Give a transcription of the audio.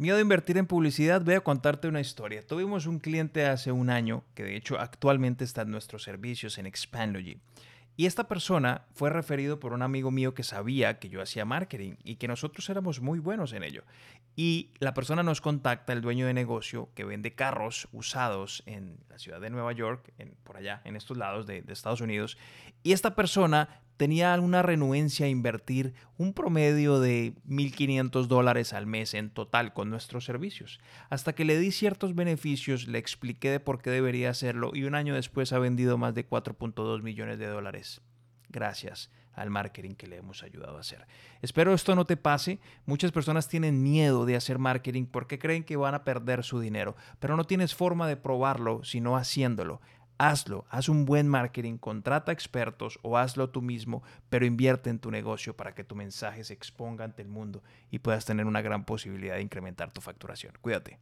Miedo a invertir en publicidad, voy a contarte una historia. Tuvimos un cliente hace un año que de hecho actualmente está en nuestros servicios en Expandlogy. Y esta persona fue referido por un amigo mío que sabía que yo hacía marketing y que nosotros éramos muy buenos en ello. Y la persona nos contacta, el dueño de negocio que vende carros usados en la ciudad de Nueva York, por allá, en estos lados de, de Estados Unidos. Y esta persona tenía una renuencia a invertir un promedio de 1.500 dólares al mes en total con nuestros servicios. Hasta que le di ciertos beneficios, le expliqué de por qué debería hacerlo y un año después ha vendido más de 4.2 millones de dólares. Gracias al marketing que le hemos ayudado a hacer. Espero esto no te pase. Muchas personas tienen miedo de hacer marketing porque creen que van a perder su dinero, pero no tienes forma de probarlo sino haciéndolo. Hazlo, haz un buen marketing, contrata expertos o hazlo tú mismo, pero invierte en tu negocio para que tu mensaje se exponga ante el mundo y puedas tener una gran posibilidad de incrementar tu facturación. Cuídate.